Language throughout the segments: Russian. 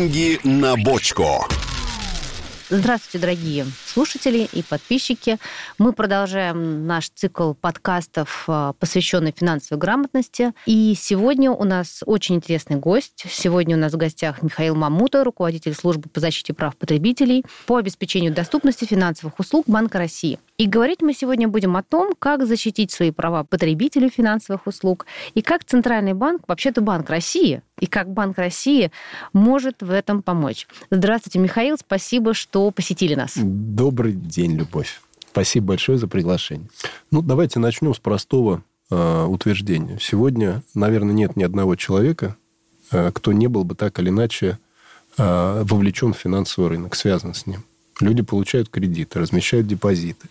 Деньги на бочку. Здравствуйте, дорогие слушатели и подписчики. Мы продолжаем наш цикл подкастов, э, посвященный финансовой грамотности. И сегодня у нас очень интересный гость. Сегодня у нас в гостях Михаил Мамута, руководитель службы по защите прав потребителей по обеспечению доступности финансовых услуг Банка России. И говорить мы сегодня будем о том, как защитить свои права потребителей финансовых услуг и как Центральный банк, вообще-то Банк России, и как Банк России может в этом помочь. Здравствуйте, Михаил, спасибо, что посетили нас. Добрый день, Любовь. Спасибо большое за приглашение. Ну, давайте начнем с простого э, утверждения. Сегодня, наверное, нет ни одного человека, э, кто не был бы так или иначе э, вовлечен в финансовый рынок, связан с ним. Люди получают кредиты, размещают депозиты,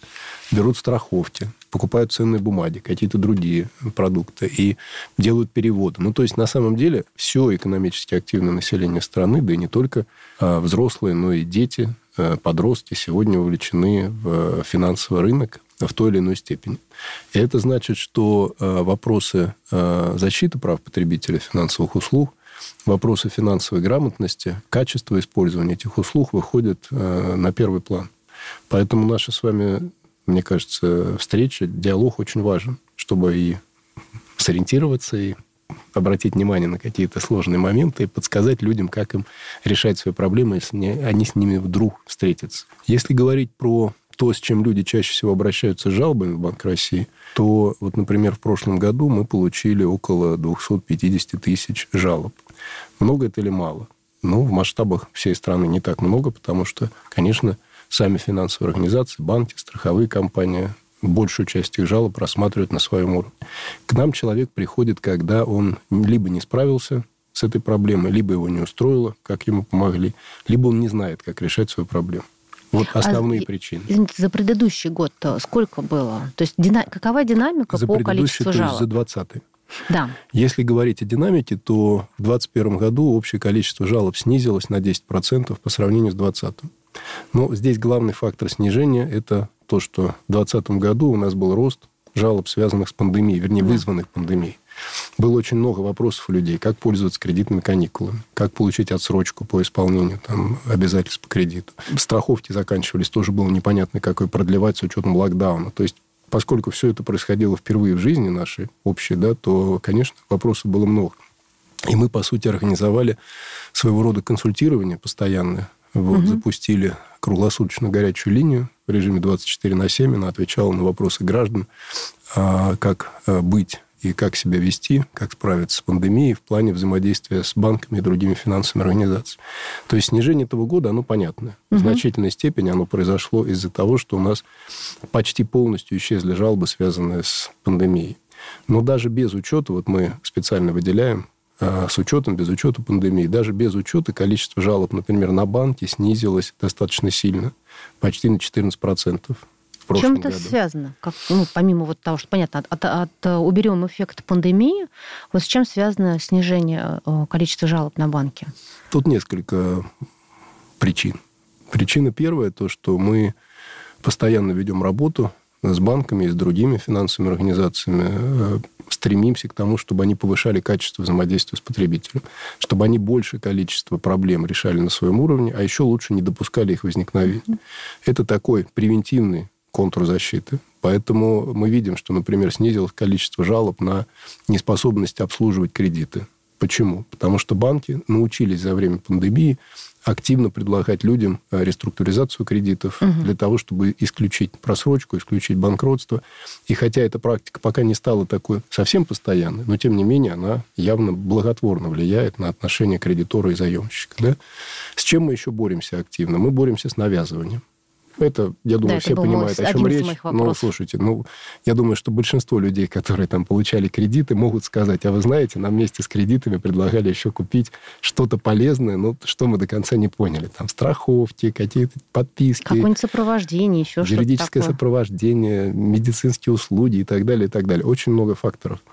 берут страховки, покупают ценные бумаги, какие-то другие продукты и делают переводы. Ну, то есть, на самом деле, все экономически активное население страны, да и не только а, взрослые, но и дети, подростки сегодня вовлечены в финансовый рынок в той или иной степени. И это значит, что а, вопросы защиты прав потребителей финансовых услуг вопросы финансовой грамотности, качество использования этих услуг выходят э, на первый план. Поэтому наша с вами, мне кажется, встреча, диалог очень важен, чтобы и сориентироваться, и обратить внимание на какие-то сложные моменты и подсказать людям, как им решать свои проблемы, если они с ними вдруг встретятся. Если говорить про то, с чем люди чаще всего обращаются с жалобами в Банк России, то вот, например, в прошлом году мы получили около 250 тысяч жалоб. Много это или мало? Ну, в масштабах всей страны не так много, потому что, конечно, сами финансовые организации, банки, страховые компании большую часть их жалоб рассматривают на своем уровне. К нам человек приходит, когда он либо не справился с этой проблемой, либо его не устроило, как ему помогли, либо он не знает, как решать свою проблему. Вот а основные а, причины. Извините, за предыдущий год сколько было? То есть дина... какова динамика за по количеству жалоб? За 20 да. Если говорить о динамике, то в 2021 году общее количество жалоб снизилось на 10% по сравнению с 2020. Но здесь главный фактор снижения – это то, что в 2020 году у нас был рост жалоб, связанных с пандемией, вернее, вызванных пандемией. Было очень много вопросов у людей, как пользоваться кредитными каникулами, как получить отсрочку по исполнению там, обязательств по кредиту. Страховки заканчивались, тоже было непонятно, как ее продлевать с учетом локдауна. То есть поскольку все это происходило впервые в жизни нашей общей, да, то, конечно, вопросов было много. И мы, по сути, организовали своего рода консультирование постоянное. Вот, угу. Запустили круглосуточно горячую линию в режиме 24 на 7. Она отвечала на вопросы граждан, а, как а, быть и как себя вести, как справиться с пандемией в плане взаимодействия с банками и другими финансовыми организациями. То есть снижение этого года, оно понятное. В угу. значительной степени оно произошло из-за того, что у нас почти полностью исчезли жалобы, связанные с пандемией. Но даже без учета, вот мы специально выделяем с учетом, без учета пандемии, даже без учета количество жалоб, например, на банки снизилось достаточно сильно, почти на 14% прошлом Чем это году. связано? Как, ну, помимо вот того, что понятно, от, от, от э, уберем эффект пандемии, вот с чем связано снижение э, количества жалоб на банки? Тут несколько причин. Причина первая то, что мы постоянно ведем работу с банками и с другими финансовыми организациями, э, стремимся к тому, чтобы они повышали качество взаимодействия с потребителем, чтобы они большее количество проблем решали на своем уровне, а еще лучше не допускали их возникновения. Mm-hmm. Это такой превентивный контур защиты. Поэтому мы видим, что, например, снизилось количество жалоб на неспособность обслуживать кредиты. Почему? Потому что банки научились за время пандемии активно предлагать людям э, реструктуризацию кредитов угу. для того, чтобы исключить просрочку, исключить банкротство. И хотя эта практика пока не стала такой совсем постоянной, но тем не менее она явно благотворно влияет на отношения кредитора и заемщика. Да? С чем мы еще боремся активно? Мы боремся с навязыванием. Это, я думаю, да, все понимают, о чем речь. Но слушайте, ну, я думаю, что большинство людей, которые там получали кредиты, могут сказать, а вы знаете, нам вместе с кредитами предлагали еще купить что-то полезное, но что мы до конца не поняли. Там страховки, какие-то подписки. Какое-нибудь сопровождение, еще что-то Юридическое такое. сопровождение, медицинские услуги и так далее, и так далее. Очень много факторов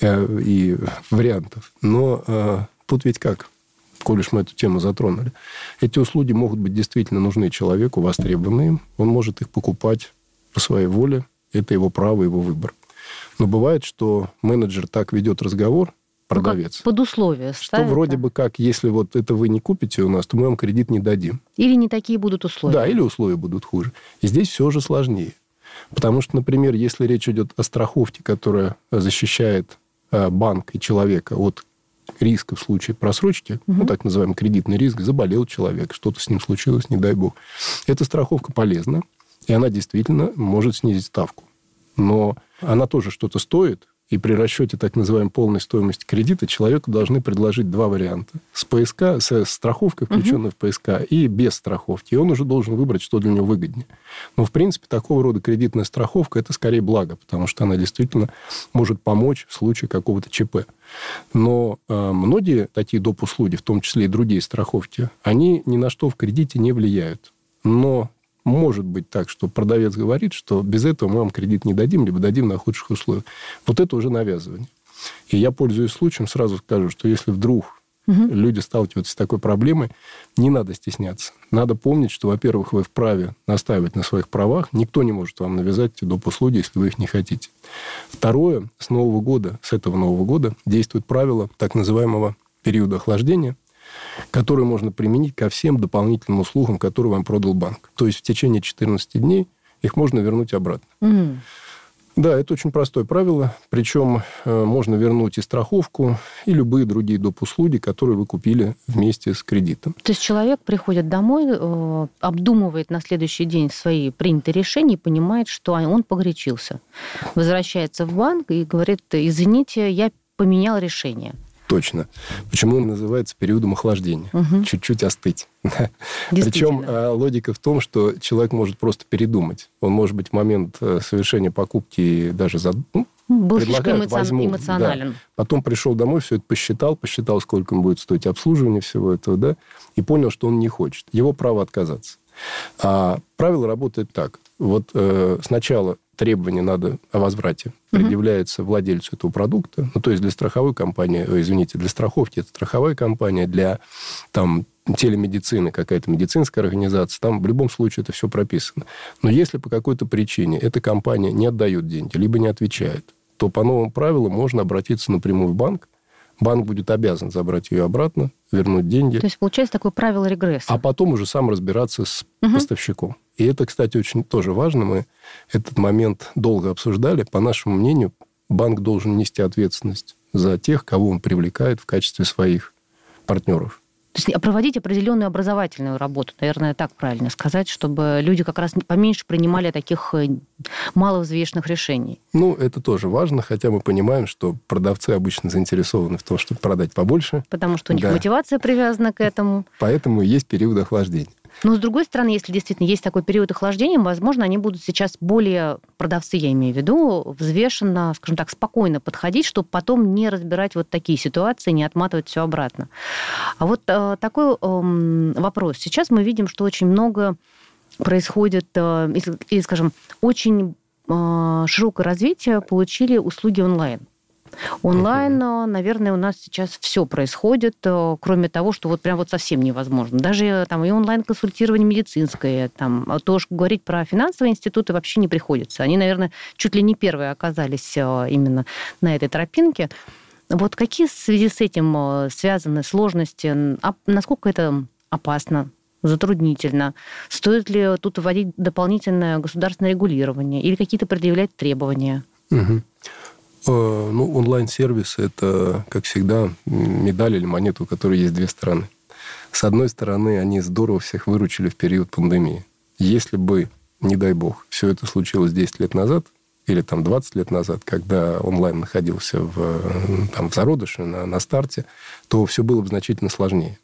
э, и вариантов. Но э, тут ведь как? Коль уж мы эту тему затронули. Эти услуги могут быть действительно нужны человеку, востребованы им. Он может их покупать по своей воле. Это его право, его выбор. Но бывает, что менеджер так ведет разговор продавец. Ну, под условия Что ставят, вроде бы как, если вот это вы не купите у нас, то мы вам кредит не дадим. Или не такие будут условия. Да, или условия будут хуже. И здесь все же сложнее. Потому что, например, если речь идет о страховке, которая защищает э, банк и человека от риска в случае просрочки, угу. ну, так называемый кредитный риск, заболел человек, что-то с ним случилось, не дай бог. Эта страховка полезна, и она действительно может снизить ставку. Но она тоже что-то стоит, и при расчете так называемой полной стоимости кредита человеку должны предложить два варианта. С ПСК, с страховкой, включенной угу. в ПСК, и без страховки. И он уже должен выбрать, что для него выгоднее. Но, в принципе, такого рода кредитная страховка – это скорее благо, потому что она действительно может помочь в случае какого-то ЧП. Но э, многие такие доп. услуги, в том числе и другие страховки, они ни на что в кредите не влияют. Но может быть так, что продавец говорит, что без этого мы вам кредит не дадим, либо дадим на худших условиях. Вот это уже навязывание. И я, пользуясь случаем, сразу скажу, что если вдруг угу. люди сталкиваются с такой проблемой, не надо стесняться. Надо помнить, что, во-первых, вы вправе настаивать на своих правах. Никто не может вам навязать доп. услуги, если вы их не хотите. Второе, с Нового года, с этого Нового года действует правило так называемого периода охлаждения – которые можно применить ко всем дополнительным услугам, которые вам продал банк. То есть в течение 14 дней их можно вернуть обратно. Mm. Да, это очень простое правило. Причем э, можно вернуть и страховку, и любые другие доп. услуги, которые вы купили вместе с кредитом. То есть человек приходит домой, э, обдумывает на следующий день свои принятые решения и понимает, что он погорячился. Возвращается в банк и говорит, извините, я поменял решение. Точно. Почему он называется периодом охлаждения? Угу. Чуть-чуть остыть. Причем а, логика в том, что человек может просто передумать. Он может быть в момент э, совершения покупки даже за, ну, был слишком возьму, эмоционален. Да. Потом пришел домой, все это посчитал, посчитал, сколько ему будет стоить обслуживание всего этого, да, и понял, что он не хочет. Его право отказаться. А правило работает так. Вот э, сначала требование надо о возврате предъявляется владельцу этого продукта. Ну, то есть для страховой компании, извините, для страховки это страховая компания, для там, телемедицины, какая-то медицинская организация, там в любом случае это все прописано. Но если по какой-то причине эта компания не отдает деньги, либо не отвечает, то по новым правилам можно обратиться напрямую в банк, банк будет обязан забрать ее обратно, вернуть деньги. То есть получается такое правило регресса. А потом уже сам разбираться с угу. поставщиком. И это, кстати, очень тоже важно. Мы этот момент долго обсуждали. По нашему мнению, банк должен нести ответственность за тех, кого он привлекает в качестве своих партнеров. То есть проводить определенную образовательную работу, наверное, так правильно сказать, чтобы люди как раз поменьше принимали таких э, маловзвешенных решений. Ну, это тоже важно, хотя мы понимаем, что продавцы обычно заинтересованы в том, чтобы продать побольше. Потому что у них да. мотивация привязана к этому. Поэтому есть период охлаждения. Но, с другой стороны, если действительно есть такой период охлаждения, возможно, они будут сейчас более, продавцы, я имею в виду, взвешенно, скажем так, спокойно подходить, чтобы потом не разбирать вот такие ситуации, не отматывать все обратно. А вот э, такой э, вопрос. Сейчас мы видим, что очень много происходит, э, или, скажем, очень э, широкое развитие получили услуги онлайн. Онлайн, наверное, у нас сейчас все происходит, э, кроме того, что вот прям вот совсем невозможно. Даже э, там и онлайн-консультирование медицинское, там, а то, что говорить про финансовые институты вообще не приходится. Они, наверное, чуть ли не первые оказались именно на этой тропинке. Вот какие в связи с этим связаны сложности? А насколько это опасно? затруднительно? Стоит ли тут вводить дополнительное государственное регулирование или какие-то предъявлять требования? Угу. Э, ну, онлайн-сервис – это, как всегда, медаль или монета, у которой есть две стороны. С одной стороны, они здорово всех выручили в период пандемии. Если бы, не дай бог, все это случилось 10 лет назад, или там 20 лет назад, когда онлайн находился в, там, в зародыше, на, на старте, то все было бы значительно сложнее.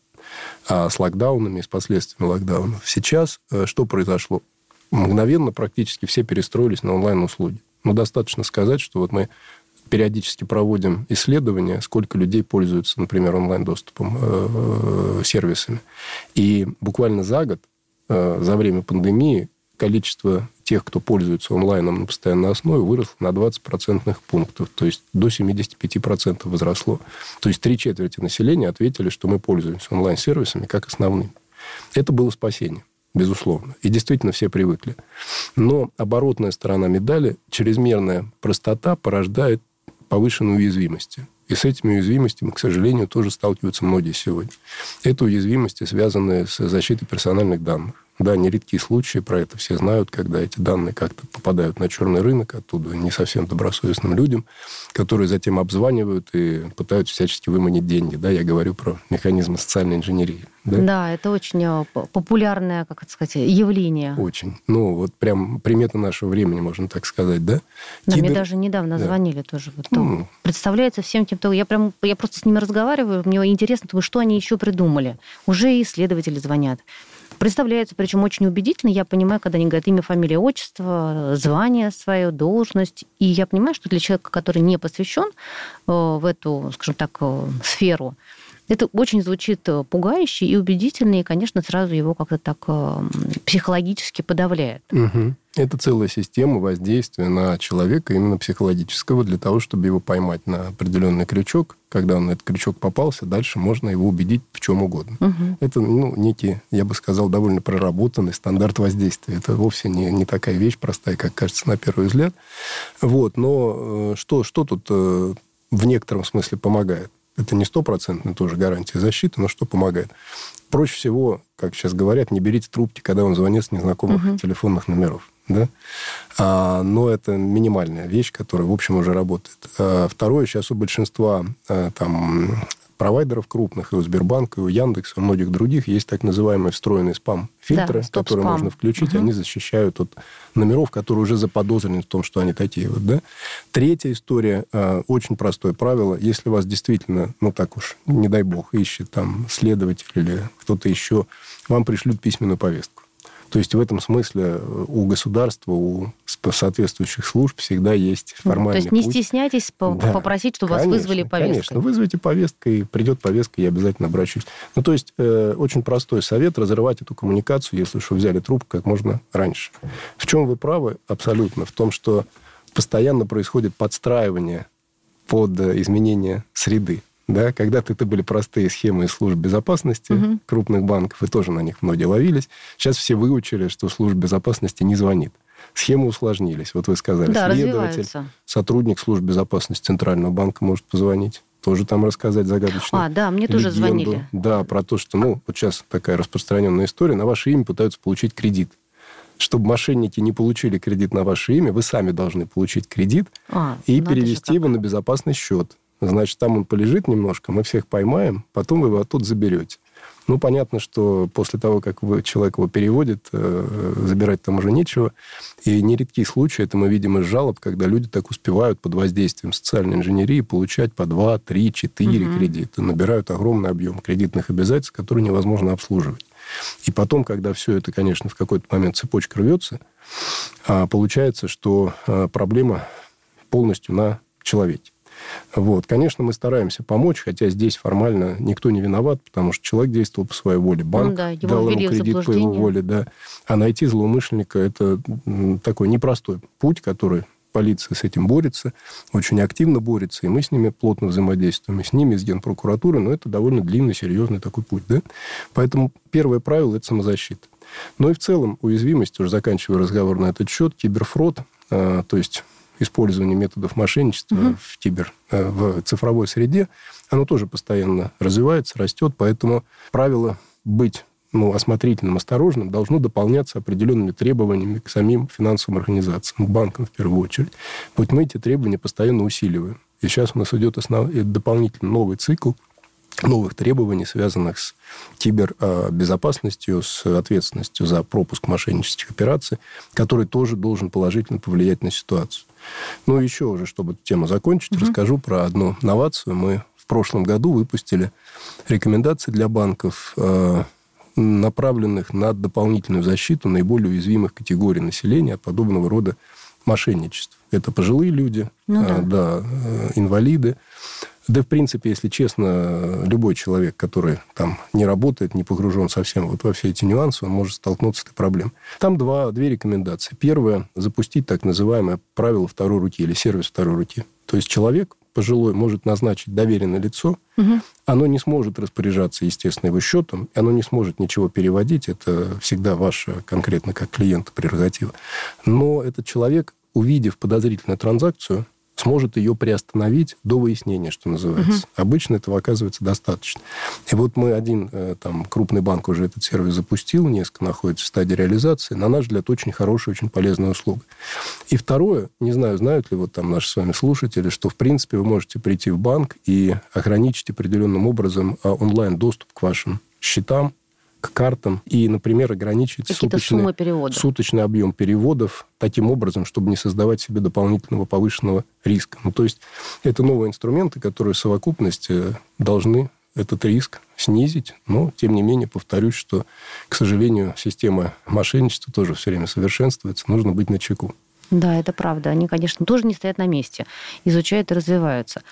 А с локдаунами, с последствиями локдаунов. Сейчас э, что произошло? Мгновенно практически все перестроились на онлайн-услуги. Но достаточно сказать, что вот мы периодически проводим исследования, сколько людей пользуются, например, онлайн-доступом, э, сервисами. И буквально за год, э, за время пандемии, количество тех, кто пользуется онлайном на постоянной основе, выросло на 20 процентных пунктов. То есть до 75% возросло. То есть три четверти населения ответили, что мы пользуемся онлайн-сервисами как основными. Это было спасение безусловно. И действительно все привыкли. Но оборотная сторона медали, чрезмерная простота порождает повышенной уязвимости. И с этими уязвимостями, к сожалению, тоже сталкиваются многие сегодня. Это уязвимости, связанные с защитой персональных данных. Да, нередкие случаи, про это все знают, когда эти данные как-то попадают на черный рынок, оттуда не совсем добросовестным людям, которые затем обзванивают и пытаются всячески выманить деньги. Да, я говорю про механизмы социальной инженерии. Да, да это очень э, популярное, как это сказать, явление. Очень. Ну, вот прям примета нашего времени, можно так сказать, да? Да, Кибер... мне даже недавно да. звонили тоже. Вот, mm. Представляется всем тем, кто... Я, прям, я просто с ними разговариваю, мне интересно, что они еще придумали. Уже исследователи звонят. Представляется, причем очень убедительно. Я понимаю, когда они говорят имя, фамилия, отчество, звание свое, должность. И я понимаю, что для человека, который не посвящен э, в эту, скажем так, э, сферу, это очень звучит э, пугающе и убедительно, и, конечно, сразу его как-то так э, психологически подавляет. Угу. Это целая система воздействия на человека именно психологического для того, чтобы его поймать на определенный крючок. Когда он на этот крючок попался, дальше можно его убедить в чем угодно. Угу. Это ну, некий, я бы сказал, довольно проработанный стандарт воздействия. Это вовсе не, не такая вещь простая, как кажется на первый взгляд. Вот. Но э, что, что тут в некотором смысле помогает? Это не стопроцентная тоже гарантия защиты, но что помогает? Проще всего, как сейчас говорят, не берите трубки, когда он звонит с незнакомых угу. телефонных номеров. Да? А, но это минимальная вещь, которая, в общем, уже работает. А, второе, сейчас у большинства а, там, провайдеров крупных, и у Сбербанка, и у Яндекса, и у многих других есть так называемые встроенные спам-фильтры, да, которые спам. можно включить, угу. они защищают от номеров, которые уже заподозрены в том, что они такие вот, да. Третья история, э, очень простое правило, если вас действительно, ну так уж, не дай бог, ищет там следователь или кто-то еще, вам пришлют письменную повестку. То есть в этом смысле э, у государства, у соответствующих служб всегда есть формальный То есть не путь. стесняйтесь да, попросить, чтобы конечно, вас вызвали повесткой. Конечно, вызовите повесткой, придет повестка, я обязательно обращусь. Ну, то есть э, очень простой совет разрывать эту коммуникацию, если что, взяли трубку как можно раньше. В чем вы правы абсолютно? В том, что постоянно происходит подстраивание под э, изменение среды. Да, когда-то это были простые схемы из служб безопасности угу. крупных банков, и тоже на них многие ловились. Сейчас все выучили, что служба безопасности не звонит. Схемы усложнились. Вот вы сказали, да, следователь, сотрудник службы безопасности Центрального банка может позвонить тоже там рассказать загадочную А, да, мне тоже легенду. звонили. Да, про то, что, ну, вот сейчас такая распространенная история, на ваше имя пытаются получить кредит. Чтобы мошенники не получили кредит на ваше имя, вы сами должны получить кредит а, и перевести его на безопасный счет. Значит, там он полежит немножко, мы всех поймаем, потом вы его оттуда заберете. Ну, понятно, что после того, как вы, человек его переводит, э, забирать там уже нечего. И нередкие случаи, это мы видим из жалоб, когда люди так успевают под воздействием социальной инженерии получать по 2, 3, 4 угу. кредита. Набирают огромный объем кредитных обязательств, которые невозможно обслуживать. И потом, когда все это, конечно, в какой-то момент цепочка рвется, а, получается, что а, проблема полностью на человеке. Вот. Конечно, мы стараемся помочь, хотя здесь формально никто не виноват, потому что человек действовал по своей воле. Банк ну, да, его дал ему кредит по его воле. Да. А найти злоумышленника – это такой непростой путь, который полиция с этим борется, очень активно борется, и мы с ними плотно взаимодействуем, и с ними, с Генпрокуратурой, но это довольно длинный, серьезный такой путь. Да? Поэтому первое правило – это самозащита. Но и в целом уязвимость, уже заканчивая разговор на этот счет, киберфрод, а, то есть использование методов мошенничества угу. в кибер, э, в цифровой среде, оно тоже постоянно развивается, растет, поэтому правило быть ну, осмотрительным, осторожным должно дополняться определенными требованиями к самим финансовым организациям, к банкам в первую очередь. Вот мы эти требования постоянно усиливаем. И сейчас у нас идет основ... дополнительный новый цикл новых требований, связанных с кибербезопасностью, с ответственностью за пропуск мошеннических операций, который тоже должен положительно повлиять на ситуацию. Ну, еще уже, чтобы эту тему закончить, угу. расскажу про одну новацию. Мы в прошлом году выпустили рекомендации для банков, э, направленных на дополнительную защиту наиболее уязвимых категорий населения от подобного рода мошенничеств. Это пожилые люди, ну, да. да, э, инвалиды, да, в принципе, если честно, любой человек, который там не работает, не погружен совсем вот во все эти нюансы, он может столкнуться с этой проблемой. Там два, две рекомендации. Первое – запустить так называемое правило второй руки или сервис второй руки. То есть человек пожилой может назначить доверенное лицо, угу. оно не сможет распоряжаться, естественно, его счетом, оно не сможет ничего переводить, это всегда ваша конкретно как клиента прерогатива. Но этот человек, увидев подозрительную транзакцию, сможет ее приостановить до выяснения, что называется. Угу. Обычно этого оказывается достаточно. И вот мы один э, там крупный банк уже этот сервис запустил, несколько находится в стадии реализации. На наш взгляд, очень хорошая, очень полезная услуга. И второе, не знаю, знают ли вот там наши с вами слушатели, что, в принципе, вы можете прийти в банк и ограничить определенным образом а, онлайн-доступ к вашим счетам, к картам и, например, ограничить суточный, суточный объем переводов таким образом, чтобы не создавать себе дополнительного повышенного риска. Ну, то есть это новые инструменты, которые в совокупности должны этот риск снизить. Но, тем не менее, повторюсь, что, к сожалению, система мошенничества тоже все время совершенствуется. Нужно быть на чеку. Да, это правда. Они, конечно, тоже не стоят на месте, изучают и развиваются.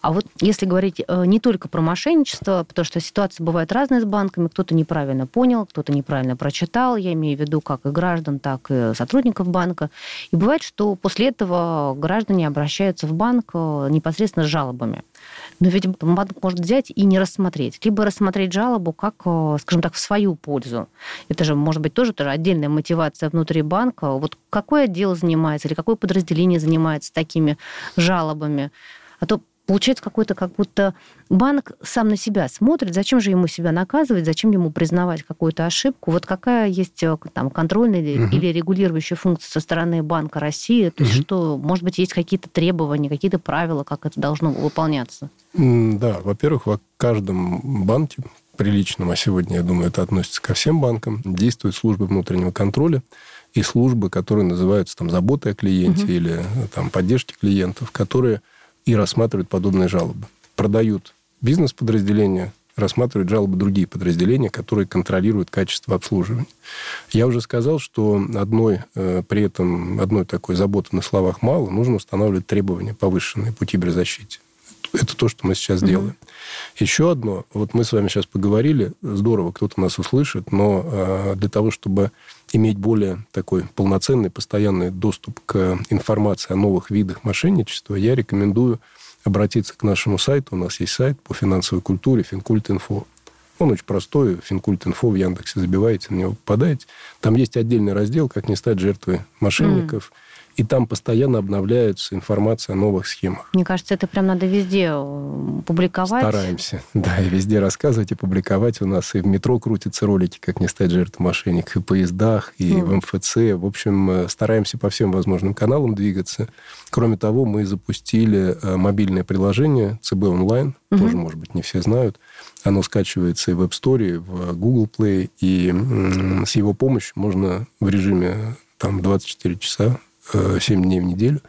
А вот если говорить э, не только про мошенничество, потому что ситуации бывают разные с банками, кто-то неправильно понял, кто-то неправильно прочитал, я имею в виду как и граждан, так и сотрудников банка. И бывает, что после этого граждане обращаются в банк э, непосредственно с жалобами. Но ведь банк может взять и не рассмотреть. Либо рассмотреть жалобу как, э, скажем так, в свою пользу. Это же, может быть, тоже, тоже отдельная мотивация внутри банка. Вот какой отдел занимается или какое подразделение занимается такими жалобами? А то получается какой-то как будто банк сам на себя смотрит, зачем же ему себя наказывать, зачем ему признавать какую-то ошибку. Вот какая есть э, там контрольная угу. или регулирующая функция со стороны Банка России, то угу. есть что, может быть, есть какие-то требования, какие-то правила, как это должно выполняться? Да, во-первых, в каждом банке приличном, а сегодня, я думаю, это относится ко всем банкам, действует служба внутреннего контроля и службы, которые называются там заботой о клиенте угу. или там поддержки клиентов, которые и рассматривают подобные жалобы. Продают бизнес-подразделения, рассматривают жалобы другие подразделения, которые контролируют качество обслуживания. Я уже сказал, что одной, э, при этом одной такой заботы на словах мало, нужно устанавливать требования повышенные по киберзащите. Это то, что мы сейчас mm-hmm. делаем. Еще одно, вот мы с вами сейчас поговорили, здорово, кто-то нас услышит, но э, для того, чтобы иметь более такой полноценный, постоянный доступ к информации о новых видах мошенничества, я рекомендую обратиться к нашему сайту. У нас есть сайт по финансовой культуре Финкульт.инфо. Он очень простой. Финкульт.инфо в Яндексе забиваете, на него попадаете. Там есть отдельный раздел «Как не стать жертвой мошенников». Mm и там постоянно обновляется информация о новых схемах. Мне кажется, это прям надо везде э, публиковать. Стараемся, да, и везде рассказывать и публиковать. У нас и в метро крутятся ролики, как не стать жертвой мошенников, и в поездах, и mm. в МФЦ. В общем, э, стараемся по всем возможным каналам двигаться. Кроме того, мы запустили э, мобильное приложение ЦБ онлайн, mm-hmm. тоже, может быть, не все знают. Оно скачивается и в App Store, и в Google Play, и с его помощью можно в режиме там 24 часа 7 дней в неделю,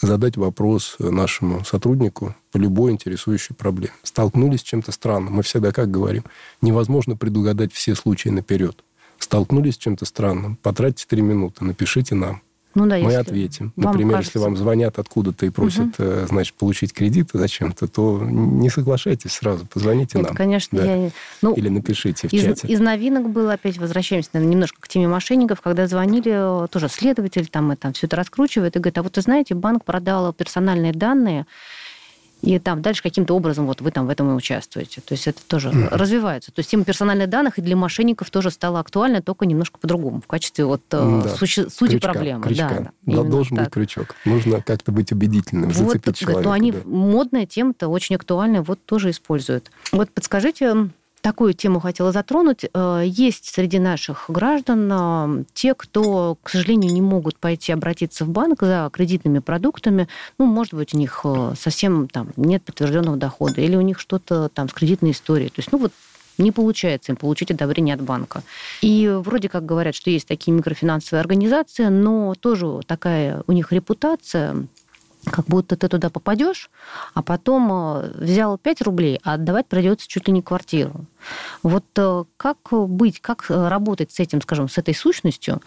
задать вопрос нашему сотруднику по любой интересующей проблеме. Столкнулись с чем-то странным. Мы всегда как говорим, невозможно предугадать все случаи наперед. Столкнулись с чем-то странным, потратьте 3 минуты, напишите нам. Ну, да, мы ответим. Например, кажется... если вам звонят откуда-то и просят, угу. значит, получить кредит зачем-то, то не соглашайтесь сразу, позвоните Это, нам. конечно, да. я... Ну, Или напишите в из, чате. Из новинок было, опять возвращаемся наверное, немножко к теме мошенников, когда звонили тоже следователь, там, и, там все это раскручивает, и говорит, а вот, вы знаете, банк продал персональные данные, и там дальше каким-то образом вот вы там в этом и участвуете. То есть это тоже mm-hmm. развивается. То есть тема персональных данных и для мошенников тоже стала актуальна, только немножко по-другому, в качестве вот mm-hmm. сути, сути проблемы. Крючка. Да, да, должен так. быть крючок. Нужно как-то быть убедительным, вот, зацепить человека. То они да. модная тема-то, очень актуальная, вот тоже используют. Вот подскажите, такую тему хотела затронуть. Э, есть среди наших граждан э, те, кто, к сожалению, не могут пойти обратиться в банк за кредитными продуктами. Ну, может быть, у них э, совсем там нет подтвержденного дохода, или у них что-то там с кредитной историей. То есть, ну вот не получается им получить одобрение от банка. И вроде как говорят, что есть такие микрофинансовые организации, но тоже такая у них репутация как будто ты туда попадешь, а потом э, взял 5 рублей, а отдавать придется чуть ли не квартиру. Вот э, как быть, как работать с этим, скажем, с этой сущностью?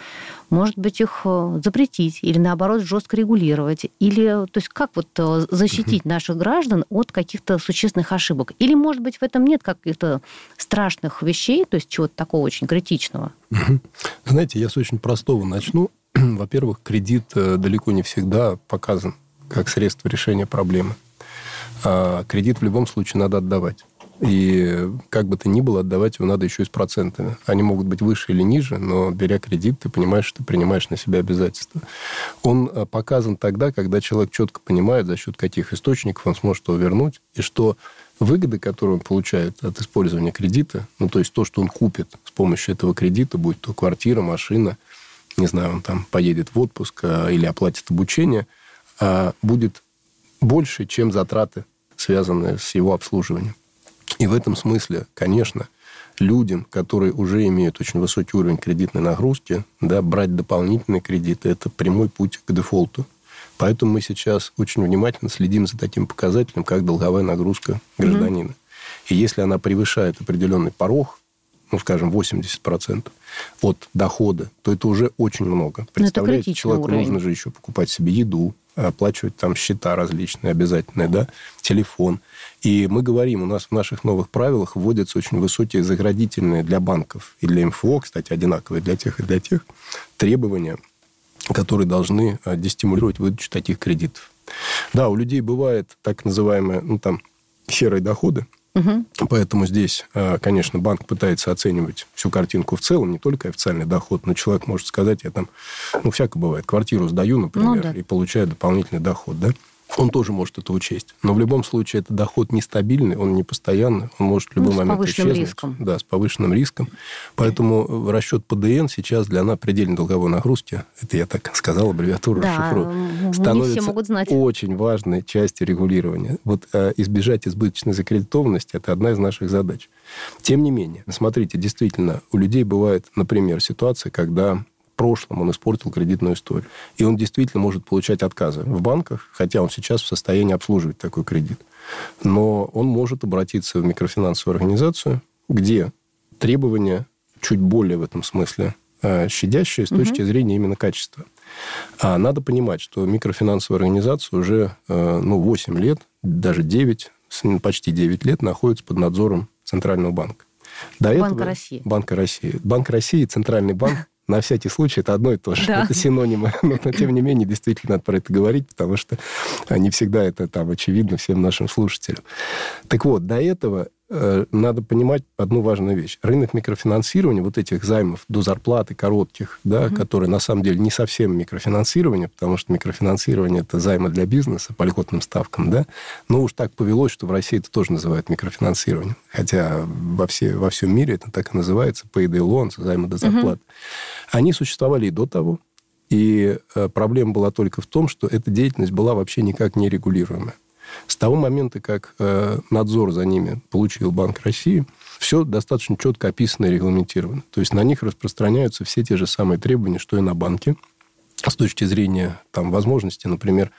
Может быть, их э, запретить или, наоборот, жестко регулировать? Или, то есть, как вот защитить наших граждан от каких-то существенных ошибок? Или, может быть, в этом нет каких-то страшных вещей, то есть чего-то такого очень критичного? Знаете, я с очень простого начну. Во-первых, кредит далеко не всегда показан как средство решения проблемы. А кредит в любом случае надо отдавать. И как бы то ни было, отдавать его надо еще и с процентами. Они могут быть выше или ниже, но беря кредит, ты понимаешь, что ты принимаешь на себя обязательства. Он э, показан тогда, когда человек четко понимает, за счет каких источников он сможет его вернуть, и что выгоды, которые он получает от использования кредита, ну, то есть то, что он купит с помощью этого кредита, будет то квартира, машина, не знаю, он там поедет в отпуск э, или оплатит обучение, будет больше, чем затраты, связанные с его обслуживанием. И в этом смысле, конечно, людям, которые уже имеют очень высокий уровень кредитной нагрузки, да, брать дополнительные кредиты – это прямой путь к дефолту. Поэтому мы сейчас очень внимательно следим за таким показателем, как долговая нагрузка гражданина. Mm-hmm. И если она превышает определенный порог, ну, скажем, 80% от дохода, то это уже очень много. Ну, Представляете, человеку уровень. нужно же еще покупать себе еду, оплачивать там счета различные обязательные, да, телефон. И мы говорим, у нас в наших новых правилах вводятся очень высокие заградительные для банков и для МФО, кстати, одинаковые для тех и для тех, требования, которые должны э, дестимулировать выдачу таких кредитов. Да, у людей бывает так называемые, ну, там, серые доходы, Угу. Поэтому здесь, э, конечно, банк пытается оценивать всю картинку в целом, не только официальный доход, но человек может сказать, я там, ну, всякое бывает, квартиру сдаю, например, ну, да. и получаю дополнительный доход, да? Он тоже может это учесть. Но в любом случае это доход нестабильный, он не постоянный, он может в любой ну, момент исчезнуть. Риском. Да, с повышенным риском. Поэтому расчет ПДН сейчас для нас предельной долговой нагрузки, это я так сказал, аббревиатуру да, расшифрую, становится очень важной частью регулирования. Вот э, избежать избыточной закредитованности – это одна из наших задач. Тем не менее, смотрите, действительно, у людей бывает, например, ситуация, когда прошлом он испортил кредитную историю. И он действительно может получать отказы в банках, хотя он сейчас в состоянии обслуживать такой кредит. Но он может обратиться в микрофинансовую организацию, где требования чуть более в этом смысле э, щадящие с точки угу. зрения именно качества. А надо понимать, что микрофинансовая организация уже э, ну, 8 лет, даже 9, почти 9 лет находится под надзором Центрального банка. До Банка этого, России. Банка России. Банк России, Центральный банк на всякий случай это одно и то же. Да. Это синонимы. Но, но, тем не менее, действительно надо про это говорить, потому что не всегда это там очевидно всем нашим слушателям. Так вот, до этого надо понимать одну важную вещь. Рынок микрофинансирования, вот этих займов до зарплаты коротких, да, угу. которые на самом деле не совсем микрофинансирование, потому что микрофинансирование это займы для бизнеса по льготным ставкам, да, но уж так повелось, что в России это тоже называют микрофинансированием. Хотя во, все, во всем мире это так и называется, payday loans, займы до зарплаты. Угу. Они существовали и до того, и э, проблема была только в том, что эта деятельность была вообще никак не регулируемая. С того момента, как э, надзор за ними получил Банк России, все достаточно четко описано и регламентировано. То есть на них распространяются все те же самые требования, что и на банке. С точки зрения там, возможности, например,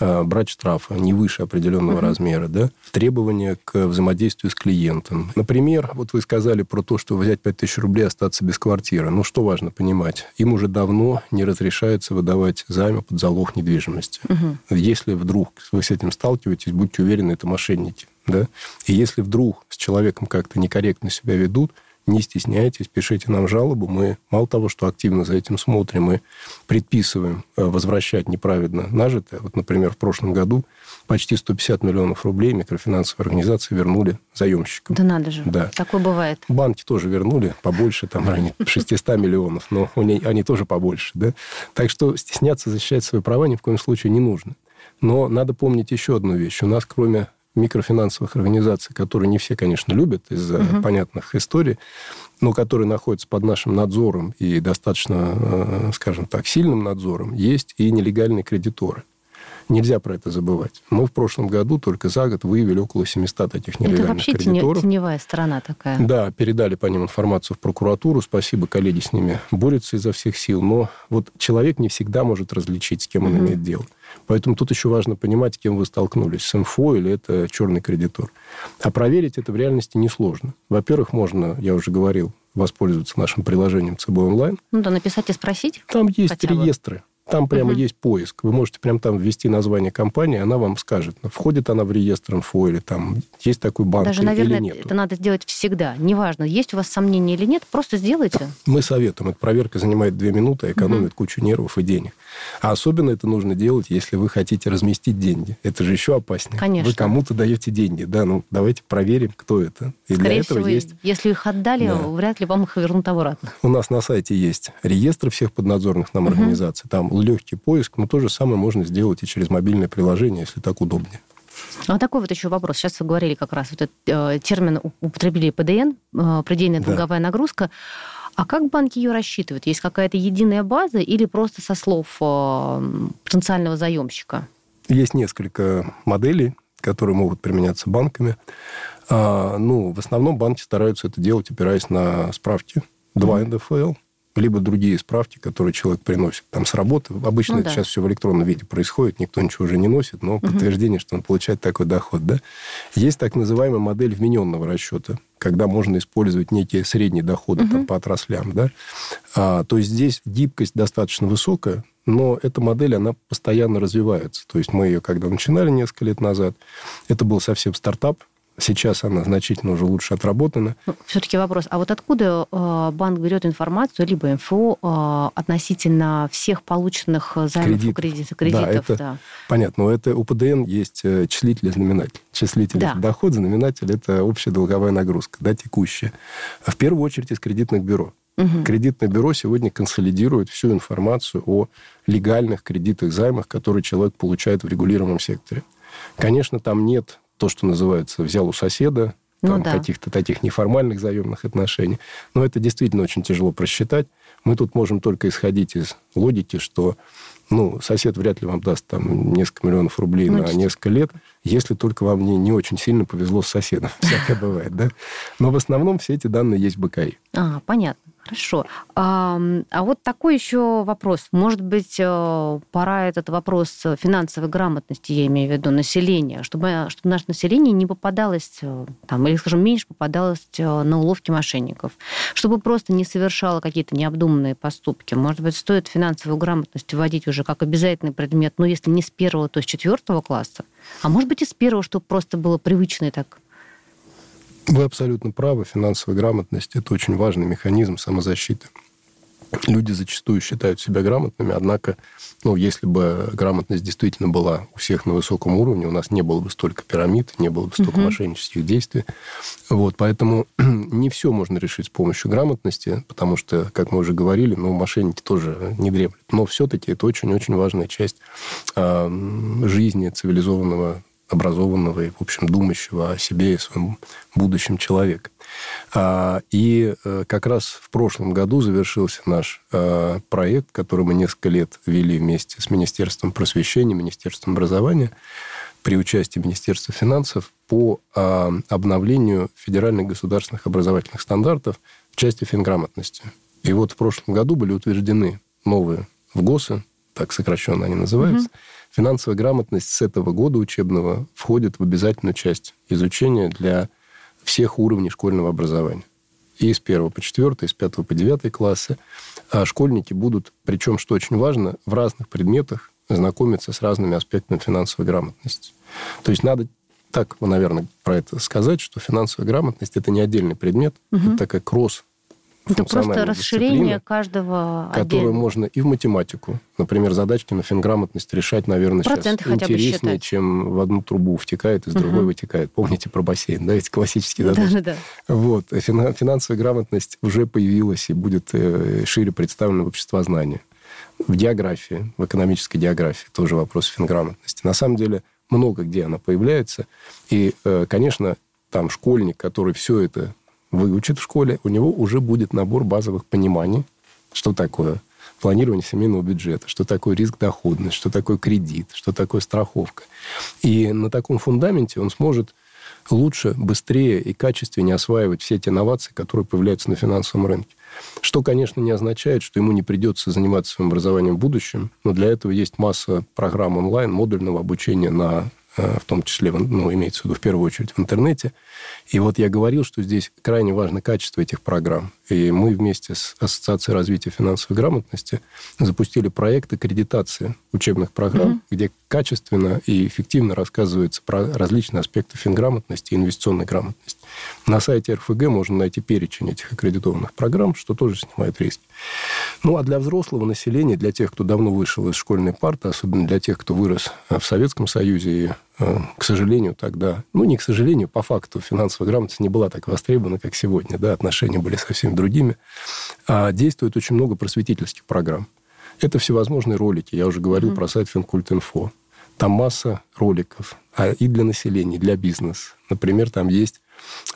брать штрафы не выше определенного uh-huh. размера, да, требования к взаимодействию с клиентом. Например, вот вы сказали про то, что взять 5000 рублей, остаться без квартиры. Ну, что важно понимать? Им уже давно не разрешается выдавать займы под залог недвижимости. Uh-huh. Если вдруг вы с этим сталкиваетесь, будьте уверены, это мошенники. Да? И если вдруг с человеком как-то некорректно себя ведут, не стесняйтесь, пишите нам жалобу. Мы мало того, что активно за этим смотрим, мы предписываем э, возвращать неправедно нажитое. Вот, например, в прошлом году почти 150 миллионов рублей микрофинансовые организации вернули заемщикам. Да надо же. Да. Такое бывает. Банки тоже вернули побольше, там, ранее 600 миллионов, но они, они тоже побольше. Да? Так что стесняться защищать свои права ни в коем случае не нужно. Но надо помнить еще одну вещь. У нас, кроме микрофинансовых организаций, которые не все, конечно, любят из-за угу. понятных историй, но которые находятся под нашим надзором и достаточно, э, скажем так, сильным надзором, есть и нелегальные кредиторы. Нельзя про это забывать. Мы в прошлом году только за год выявили около 700 таких нелегальных это вообще кредиторов. теневая сторона такая. Да, передали по ним информацию в прокуратуру. Спасибо, коллеги с ними борются изо всех сил. Но вот человек не всегда может различить, с кем он угу. имеет дело. Поэтому тут еще важно понимать, с кем вы столкнулись, с МФО или это черный кредитор. А проверить это в реальности несложно. Во-первых, можно, я уже говорил, воспользоваться нашим приложением ЦБ онлайн. Ну да, написать и спросить. Там есть реестры Там прямо угу. есть поиск. Вы можете прямо там ввести название компании, она вам скажет, входит она в реестр МФО или там есть такой банк Даже, или, наверное, или нет. это надо сделать всегда. Неважно, есть у вас сомнения или нет, просто сделайте. Мы советуем. Эта проверка занимает две минуты, экономит угу. кучу нервов и денег. А особенно это нужно делать, если вы хотите разместить деньги. Это же еще опаснее. Конечно. Вы кому-то даете деньги. Да, ну давайте проверим, кто это. И Скорее для этого всего, есть... если их отдали, да. вряд ли вам их вернут обратно. У нас на сайте есть реестр всех поднадзорных нам угу. организаций. Там легкий поиск но то же самое можно сделать и через мобильное приложение, если так удобнее. А такой вот еще вопрос. Сейчас вы говорили как раз, вот этот э, термин употребили ПДН, э, предельная долговая да. нагрузка. А как банки ее рассчитывают? Есть какая-то единая база или просто со слов э, потенциального заемщика? Есть несколько моделей, которые могут применяться банками. А, ну, в основном банки стараются это делать, опираясь на справки. Два НДФЛ, либо другие справки, которые человек приносит там с работы. Обычно ну, это да. сейчас все в электронном виде происходит, никто ничего уже не носит, но угу. подтверждение, что он получает такой доход. Да? Есть так называемая модель вмененного расчета, когда можно использовать некие средние доходы угу. там, по отраслям. Да? А, то есть здесь гибкость достаточно высокая, но эта модель, она постоянно развивается. То есть мы ее, когда начинали несколько лет назад, это был совсем стартап, Сейчас она значительно уже лучше отработана. Ну, все-таки вопрос, а вот откуда э, банк берет информацию, либо МФО, э, относительно всех полученных займов Кредит. кредитов? кредитов да, это да. понятно. Но это у ПДН есть э, числитель и знаменатель. Числитель да. – это доход, знаменатель – это общая долговая нагрузка, да, текущая. В первую очередь из кредитных бюро. Угу. Кредитное бюро сегодня консолидирует всю информацию о легальных кредитах, займах, которые человек получает в регулируемом секторе. Конечно, там нет то, что называется, взял у соседа, ну, да. каких-то таких неформальных заемных отношений. Но это действительно очень тяжело просчитать. Мы тут можем только исходить из логики, что ну, сосед вряд ли вам даст там несколько миллионов рублей ну, на несколько лет, если только вам не, не очень сильно повезло с соседом. Всякое бывает, да? Но в основном все эти данные есть в БКИ. А, понятно. Хорошо. А, а вот такой еще вопрос. Может быть, э, пора этот вопрос финансовой грамотности, я имею в виду, населения, чтобы, чтобы наше население не попадалось, э, там, или, скажем, меньше попадалось э, на уловки мошенников, чтобы просто не совершало какие-то необдуманные поступки. Может быть, стоит финансовую грамотность вводить уже как обязательный предмет, ну, если не с первого, то с четвертого класса, а может быть, и с первого, чтобы просто было привычно и так вы абсолютно правы. Финансовая грамотность – это очень важный механизм самозащиты. Люди зачастую считают себя грамотными, однако, ну, если бы грамотность действительно была у всех на высоком уровне, у нас не было бы столько пирамид, не было бы столько угу. мошеннических действий. Вот, поэтому не все можно решить с помощью грамотности, потому что, как мы уже говорили, ну, мошенники тоже не дремлют. Но все-таки это очень-очень важная часть э, жизни цивилизованного образованного и, в общем, думающего о себе и своем будущем человека. А, и э, как раз в прошлом году завершился наш э, проект, который мы несколько лет вели вместе с Министерством просвещения, Министерством образования при участии Министерства финансов по а, обновлению федеральных государственных образовательных стандартов в части финграмотности. И вот в прошлом году были утверждены новые в ГОСы, так сокращенно они называются, угу Финансовая грамотность с этого года учебного входит в обязательную часть изучения для всех уровней школьного образования. И с 1 по 4, и с 5 по 9 классы. А школьники будут, причем, что очень важно, в разных предметах знакомиться с разными аспектами финансовой грамотности. То есть надо так, наверное, про это сказать, что финансовая грамотность – это не отдельный предмет, угу. это такая кросс это просто расширение каждого Которую отдельно. можно и в математику. Например, задачки на финграмотность решать, наверное, Проценты сейчас интереснее, чем в одну трубу втекает, из угу. другой вытекает. Помните про бассейн, да, эти классические задачи? Да, да, да. Вот. Финансовая грамотность уже появилась и будет э, шире представлена в общество знания. В географии, в экономической географии тоже вопрос финграмотности. На самом деле много где она появляется. И, э, конечно, там школьник, который все это выучит в школе, у него уже будет набор базовых пониманий, что такое планирование семейного бюджета, что такое риск доходность, что такое кредит, что такое страховка. И на таком фундаменте он сможет лучше, быстрее и качественнее осваивать все те инновации, которые появляются на финансовом рынке. Что, конечно, не означает, что ему не придется заниматься своим образованием в будущем, но для этого есть масса программ онлайн, модульного обучения на в том числе, ну, имеется в виду в первую очередь в интернете. И вот я говорил, что здесь крайне важно качество этих программ. И мы вместе с Ассоциацией развития финансовой грамотности запустили проект аккредитации учебных программ, mm-hmm. где качественно и эффективно рассказывается про различные аспекты финграмотности и инвестиционной грамотности. На сайте РФГ можно найти перечень этих аккредитованных программ, что тоже снимает риски. Ну, а для взрослого населения, для тех, кто давно вышел из школьной парты, особенно для тех, кто вырос в Советском Союзе и к сожалению, тогда, ну, не к сожалению, по факту финансовая грамотность не была так востребована, как сегодня, да, отношения были совсем другими, а действует очень много просветительских программ. Это всевозможные ролики, я уже говорил mm-hmm. про сайт Финкульт.инфо. Там масса роликов а и для населения, и для бизнеса. Например, там есть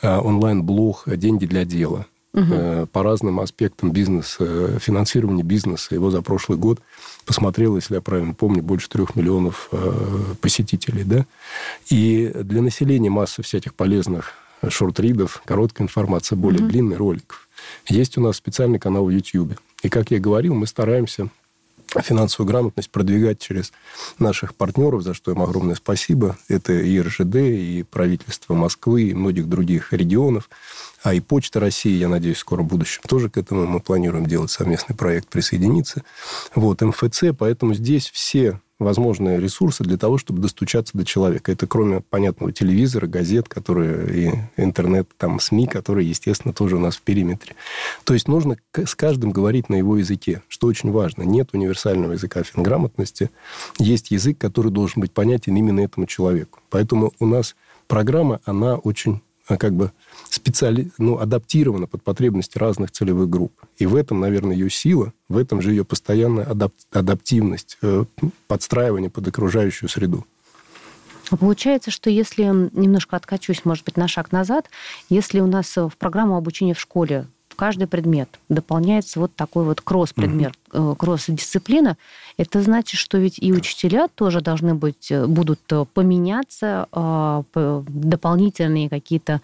а, онлайн-блог «Деньги для дела», угу. по разным аспектам бизнеса, финансирования бизнеса. Его за прошлый год посмотрело, если я правильно помню, больше трех миллионов э, посетителей. Да? И для населения масса всяких полезных шорт-ридов, короткая информация, более угу. длинный роликов. Есть у нас специальный канал в YouTube. И, как я говорил, мы стараемся финансовую грамотность продвигать через наших партнеров, за что им огромное спасибо. Это и РЖД, и правительство Москвы, и многих других регионов. А и Почта России, я надеюсь, в скором будущем тоже к этому мы планируем делать совместный проект, присоединиться. Вот, МФЦ, поэтому здесь все возможные ресурсы для того, чтобы достучаться до человека. Это кроме понятного телевизора, газет, которые и интернет, там СМИ, которые, естественно, тоже у нас в периметре. То есть нужно с каждым говорить на его языке, что очень важно. Нет универсального языка финграмотности. Есть язык, который должен быть понятен именно этому человеку. Поэтому у нас программа, она очень а, как бы специали... ну, адаптирована под потребности разных целевых групп. И в этом, наверное, ее сила, в этом же ее постоянная адап... адаптивность, э, подстраивание под окружающую среду. Получается, что если немножко откачусь, может быть, на шаг назад, если у нас в программу обучения в школе каждый предмет дополняется вот такой вот кросс-предмет, угу. кросс-дисциплина, это значит, что ведь и учителя тоже должны быть, э, будут э, поменяться, дополнительные какие-то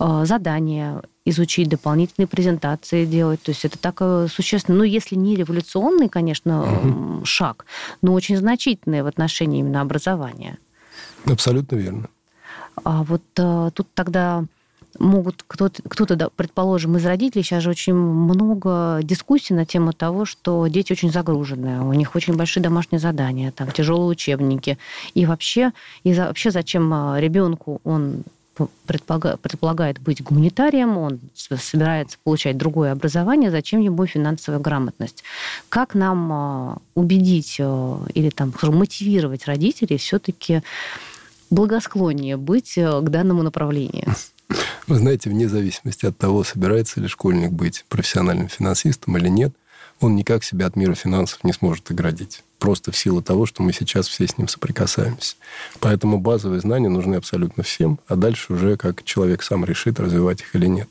задания, изучить дополнительные презентации делать. То есть это так существенно. Ну, если не революционный, конечно, угу. шаг, но очень значительный в отношении именно образования. Абсолютно верно. А вот тут тогда могут кто-то, кто-то, предположим, из родителей, сейчас же очень много дискуссий на тему того, что дети очень загружены, у них очень большие домашние задания, там тяжелые учебники. И вообще, и вообще зачем а, ребенку он предполагает, предполагает быть гуманитарием, он собирается получать другое образование, зачем ему финансовая грамотность? Как нам а, убедить а, или там мотивировать родителей все-таки благосклоннее быть к данному направлению? Вы знаете, вне зависимости от того, собирается ли школьник быть профессиональным финансистом или нет, он никак себя от мира финансов не сможет оградить. Просто в силу того, что мы сейчас все с ним соприкасаемся. Поэтому базовые знания нужны абсолютно всем, а дальше уже как человек сам решит, развивать их или нет.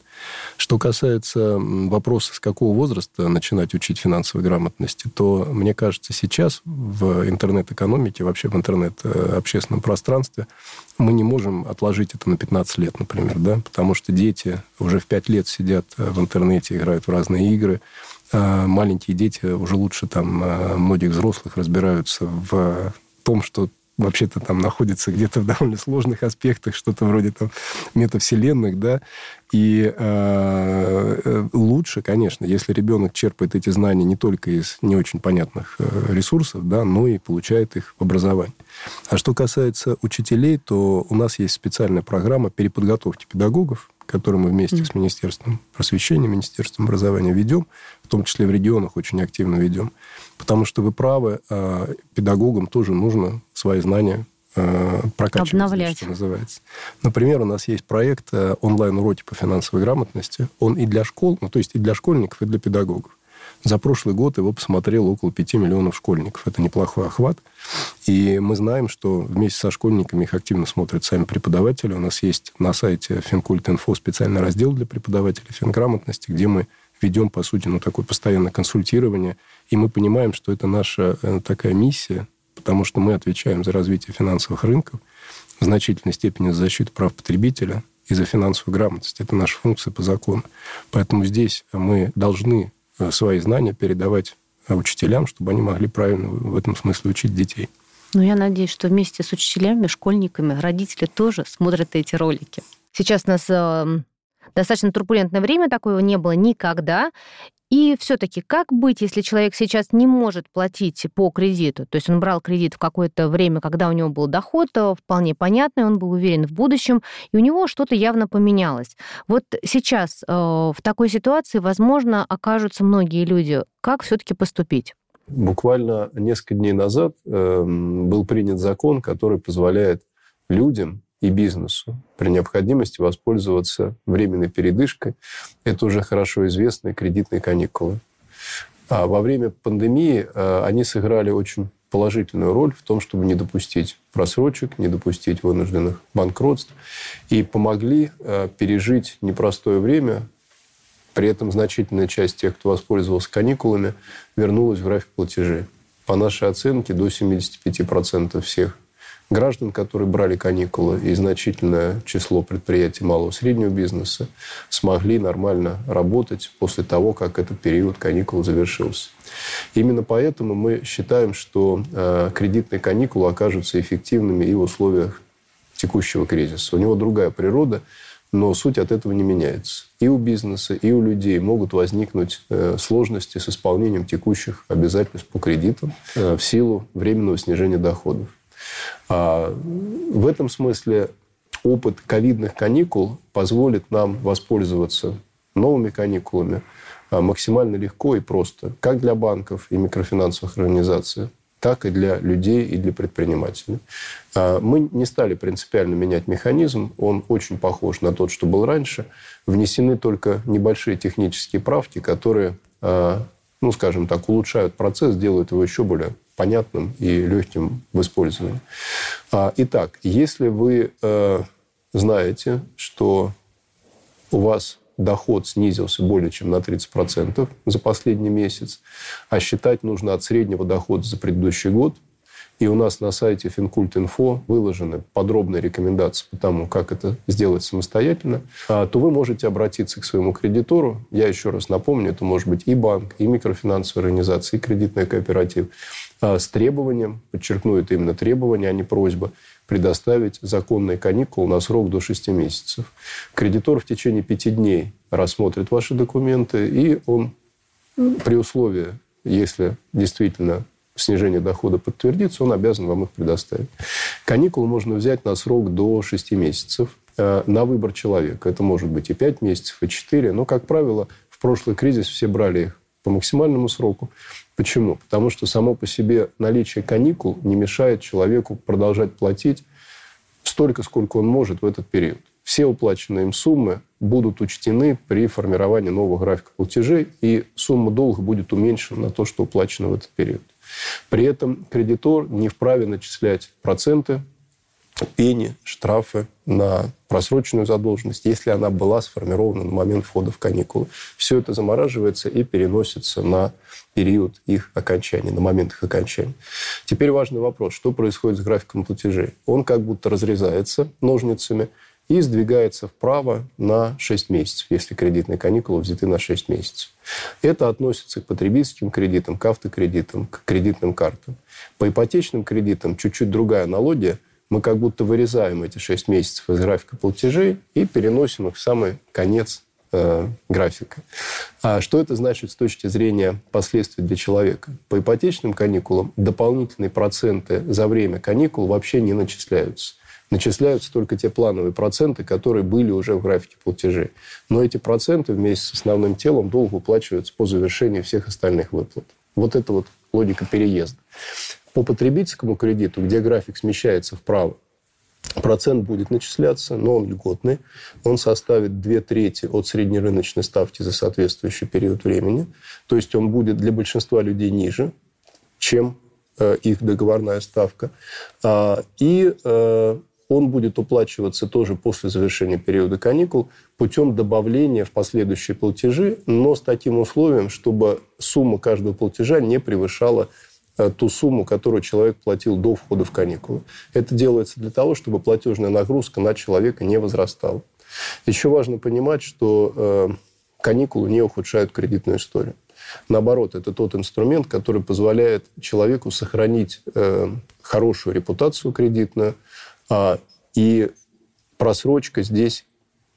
Что касается вопроса, с какого возраста начинать учить финансовой грамотности, то, мне кажется, сейчас в интернет-экономике, вообще в интернет-общественном э, пространстве мы не можем отложить это на 15 лет, например, да, потому что дети уже в 5 лет сидят э, в интернете, играют в разные игры, а маленькие дети уже лучше там э, многих взрослых разбираются в том, что вообще-то там находится где-то в довольно сложных аспектах, что-то вроде там метавселенных, да, и э, э, лучше, конечно, если ребенок черпает эти знания не только из не очень понятных э, ресурсов, да, но и получает их в образовании. А что касается учителей, то у нас есть специальная программа переподготовки педагогов, которую мы вместе mm. с Министерством просвещения, Министерством образования ведем, в том числе в регионах очень активно ведем. Потому что вы правы, а, педагогам тоже нужно свои знания а, прокачивать, Обновлять. что называется. Например, у нас есть проект а, онлайн-уроки по финансовой грамотности. Он и для школ, ну, то есть и для школьников, и для педагогов. За прошлый год его посмотрело около 5 миллионов школьников. Это неплохой охват. И мы знаем, что вместе со школьниками их активно смотрят сами преподаватели. У нас есть на сайте Финкульт.инфо специальный раздел для преподавателей финграмотности, где мы ведем, по сути, ну, такое постоянное консультирование. И мы понимаем, что это наша э, такая миссия, потому что мы отвечаем за развитие финансовых рынков, в значительной степени за защиту прав потребителя и за финансовую грамотность. Это наша функция по закону. Поэтому здесь мы должны э, свои знания передавать э, учителям, чтобы они могли правильно в этом смысле учить детей. Ну, я надеюсь, что вместе с учителями, школьниками, родители тоже смотрят эти ролики. Сейчас нас достаточно турбулентное время, такого не было никогда. И все-таки как быть, если человек сейчас не может платить по кредиту? То есть он брал кредит в какое-то время, когда у него был доход, вполне понятный, он был уверен в будущем, и у него что-то явно поменялось. Вот сейчас э, в такой ситуации, возможно, окажутся многие люди. Как все-таки поступить? Буквально несколько дней назад э, был принят закон, который позволяет людям и бизнесу при необходимости воспользоваться временной передышкой. Это уже хорошо известные кредитные каникулы. А во время пандемии э, они сыграли очень положительную роль в том, чтобы не допустить просрочек, не допустить вынужденных банкротств и помогли э, пережить непростое время. При этом значительная часть тех, кто воспользовался каникулами, вернулась в график платежей. По нашей оценке, до 75% всех граждан, которые брали каникулы, и значительное число предприятий малого и среднего бизнеса смогли нормально работать после того, как этот период каникул завершился. Именно поэтому мы считаем, что э, кредитные каникулы окажутся эффективными и в условиях текущего кризиса. У него другая природа, но суть от этого не меняется. И у бизнеса, и у людей могут возникнуть э, сложности с исполнением текущих обязательств по кредитам э, в силу временного снижения доходов. А в этом смысле опыт ковидных каникул позволит нам воспользоваться новыми каникулами а, максимально легко и просто, как для банков и микрофинансовых организаций, так и для людей и для предпринимателей. А, мы не стали принципиально менять механизм, он очень похож на тот, что был раньше. Внесены только небольшие технические правки, которые, ну, скажем так, улучшают процесс, делают его еще более понятным и легким в использовании. А, итак, если вы э, знаете, что у вас доход снизился более чем на 30% за последний месяц, а считать нужно от среднего дохода за предыдущий год – и у нас на сайте Финкульт.инфо выложены подробные рекомендации по тому, как это сделать самостоятельно, а, то вы можете обратиться к своему кредитору. Я еще раз напомню, это может быть и банк, и микрофинансовая организация, и кредитный кооператив а, с требованием, подчеркну, это именно требование, а не просьба, предоставить законные каникулы на срок до 6 месяцев. Кредитор в течение 5 дней рассмотрит ваши документы, и он при условии, если действительно снижение дохода подтвердится, он обязан вам их предоставить. Каникулы можно взять на срок до 6 месяцев э, на выбор человека. Это может быть и 5 месяцев, и 4. Но, как правило, в прошлый кризис все брали их по максимальному сроку. Почему? Потому что само по себе наличие каникул не мешает человеку продолжать платить столько, сколько он может в этот период. Все уплаченные им суммы будут учтены при формировании нового графика платежей, и сумма долга будет уменьшена на то, что уплачено в этот период. При этом кредитор не вправе начислять проценты, пени, штрафы на просроченную задолженность, если она была сформирована на момент входа в каникулы. Все это замораживается и переносится на период их окончания, на момент их окончания. Теперь важный вопрос, что происходит с графиком платежей? Он как будто разрезается ножницами – и сдвигается вправо на 6 месяцев, если кредитные каникулы взяты на 6 месяцев. Это относится к потребительским кредитам, к автокредитам, к кредитным картам. По ипотечным кредитам чуть-чуть другая аналогия. Мы как будто вырезаем эти 6 месяцев из графика платежей и переносим их в самый конец э, графика. А что это значит с точки зрения последствий для человека? По ипотечным каникулам дополнительные проценты за время каникул вообще не начисляются начисляются только те плановые проценты, которые были уже в графике платежей. Но эти проценты вместе с основным телом долго уплачиваются по завершении всех остальных выплат. Вот это вот логика переезда. По потребительскому кредиту, где график смещается вправо, процент будет начисляться, но он льготный. Он составит две трети от среднерыночной ставки за соответствующий период времени. То есть он будет для большинства людей ниже, чем э, их договорная ставка. А, и э, он будет уплачиваться тоже после завершения периода каникул путем добавления в последующие платежи, но с таким условием, чтобы сумма каждого платежа не превышала э, ту сумму, которую человек платил до входа в каникулы. Это делается для того, чтобы платежная нагрузка на человека не возрастала. Еще важно понимать, что э, каникулы не ухудшают кредитную историю. Наоборот, это тот инструмент, который позволяет человеку сохранить э, хорошую репутацию кредитную, и просрочка здесь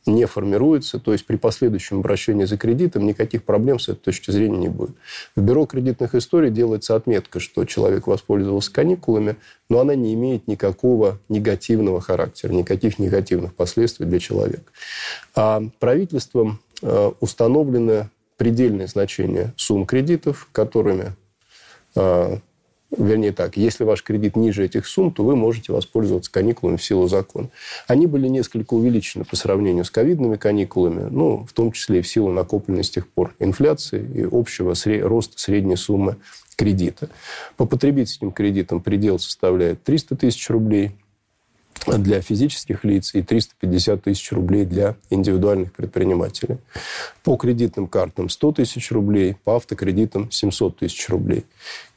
не формируется, то есть при последующем обращении за кредитом никаких проблем с этой точки зрения не будет. В бюро кредитных историй делается отметка, что человек воспользовался каникулами, но она не имеет никакого негативного характера, никаких негативных последствий для человека. А правительством э, установлены предельные значения сумм кредитов, которыми э, вернее так, если ваш кредит ниже этих сумм, то вы можете воспользоваться каникулами в силу закона. Они были несколько увеличены по сравнению с ковидными каникулами, ну, в том числе и в силу накопленной с тех пор инфляции и общего сре- роста средней суммы кредита. По потребительским кредитам предел составляет 300 тысяч рублей, для физических лиц и 350 тысяч рублей для индивидуальных предпринимателей. По кредитным картам 100 тысяч рублей, по автокредитам 700 тысяч рублей.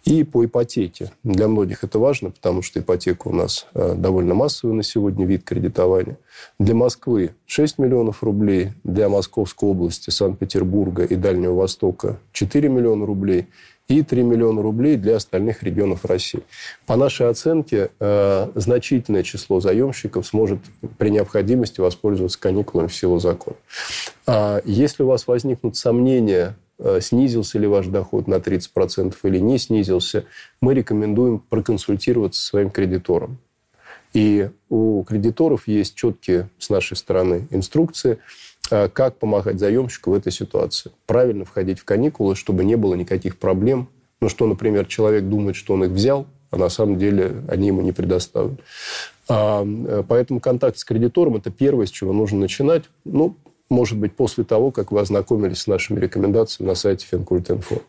И по ипотеке. Для многих это важно, потому что ипотека у нас э, довольно массовый на сегодня вид кредитования. Для Москвы 6 миллионов рублей, для Московской области, Санкт-Петербурга и Дальнего Востока 4 миллиона рублей – и 3 миллиона рублей для остальных регионов России. По нашей оценке, э, значительное число заемщиков сможет при необходимости воспользоваться каникулами в силу закона. А если у вас возникнут сомнения, э, снизился ли ваш доход на 30% или не снизился, мы рекомендуем проконсультироваться со своим кредитором. И у кредиторов есть четкие с нашей стороны инструкции – а как помогать заемщику в этой ситуации. Правильно входить в каникулы, чтобы не было никаких проблем. Ну, что, например, человек думает, что он их взял, а на самом деле они ему не предоставят. А, э, поэтому контакт с кредитором – это первое, с чего нужно начинать. Ну, может быть, после того, как вы ознакомились с нашими рекомендациями на сайте Финкульт.инфо.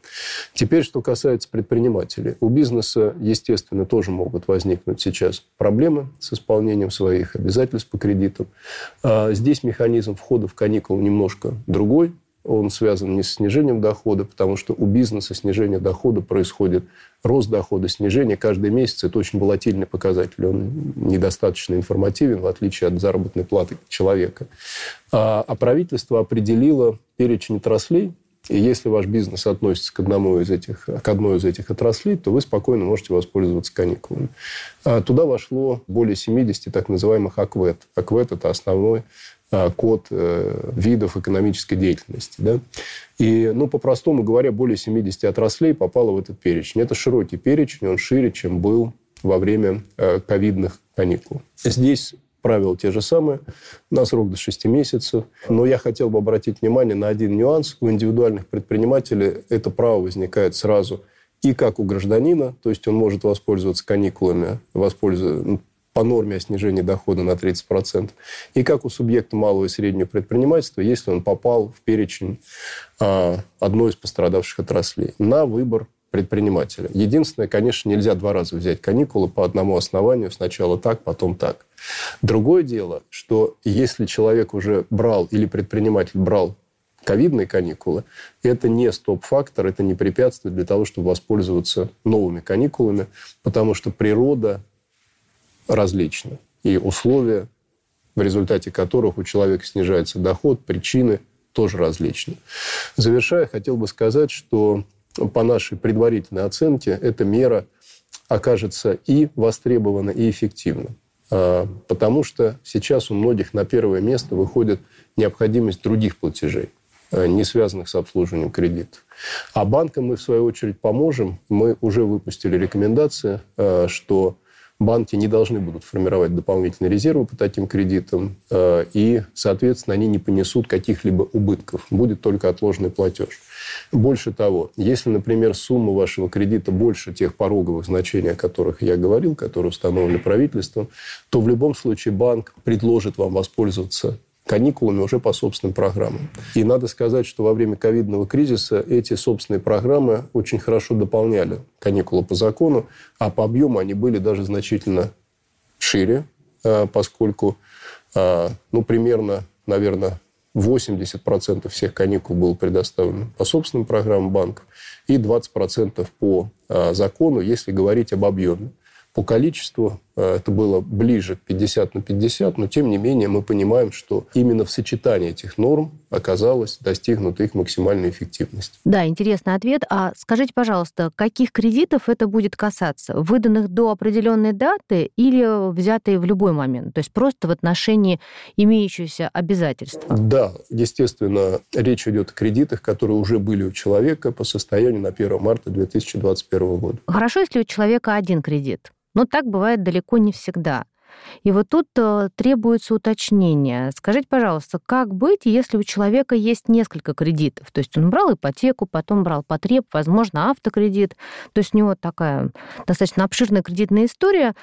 Теперь, что касается предпринимателей. У бизнеса, естественно, тоже могут возникнуть сейчас проблемы с исполнением своих обязательств по кредитам. А, здесь механизм входа в каникулы немножко другой он связан не с снижением дохода, потому что у бизнеса снижение дохода происходит, рост дохода, снижение каждый месяц. Это очень волатильный показатель. Он недостаточно информативен, в отличие от заработной платы человека. А, а правительство определило перечень отраслей, и если ваш бизнес относится к, одному из этих, к одной из этих отраслей, то вы спокойно можете воспользоваться каникулами. А туда вошло более 70 так называемых АКВЭД. АКВЭД – это основной код э, видов экономической деятельности. Да? И, ну, по-простому говоря, более 70 отраслей попало в этот перечень. Это широкий перечень, он шире, чем был во время э, ковидных каникул. Здесь правила те же самые, на срок до 6 месяцев. Но я хотел бы обратить внимание на один нюанс. У индивидуальных предпринимателей это право возникает сразу и как у гражданина, то есть он может воспользоваться каникулами, воспользоваться, по норме о снижении дохода на 30%, и как у субъекта малого и среднего предпринимательства, если он попал в перечень а, одной из пострадавших отраслей на выбор предпринимателя. Единственное, конечно, нельзя два раза взять каникулы по одному основанию, сначала так, потом так. Другое дело, что если человек уже брал или предприниматель брал ковидные каникулы, это не стоп-фактор, это не препятствие для того, чтобы воспользоваться новыми каникулами, потому что природа различны. И условия, в результате которых у человека снижается доход, причины тоже различны. Завершая, хотел бы сказать, что по нашей предварительной оценке эта мера окажется и востребована, и эффективна. А, потому что сейчас у многих на первое место выходит необходимость других платежей, а, не связанных с обслуживанием кредитов. А банкам мы, в свою очередь, поможем. Мы уже выпустили рекомендации, а, что банки не должны будут формировать дополнительные резервы по таким кредитам, э, и, соответственно, они не понесут каких-либо убытков. Будет только отложенный платеж. Больше того, если, например, сумма вашего кредита больше тех пороговых значений, о которых я говорил, которые установлены правительством, то в любом случае банк предложит вам воспользоваться каникулами уже по собственным программам. И надо сказать, что во время ковидного кризиса эти собственные программы очень хорошо дополняли каникулы по закону, а по объему они были даже значительно шире, а, поскольку а, ну, примерно, наверное, 80% всех каникул было предоставлено по собственным программам банков и 20% по а, закону, если говорить об объеме. По количеству э, это было ближе к 50 на 50, но тем не менее мы понимаем, что именно в сочетании этих норм оказалось достигнута их максимальная эффективность. Да, интересный ответ. А скажите, пожалуйста, каких кредитов это будет касаться? Выданных до определенной даты или взятые в любой момент? То есть просто в отношении имеющегося обязательства? Да, естественно, речь идет о кредитах, которые уже были у человека по состоянию на 1 марта 2021 года. Хорошо, если у человека один кредит. Но так бывает далеко не всегда. И вот тут э, требуется уточнение. Скажите, пожалуйста, как быть, если у человека есть несколько кредитов? То есть он брал ипотеку, потом брал потреб, возможно, автокредит. То есть у него такая достаточно обширная кредитная история.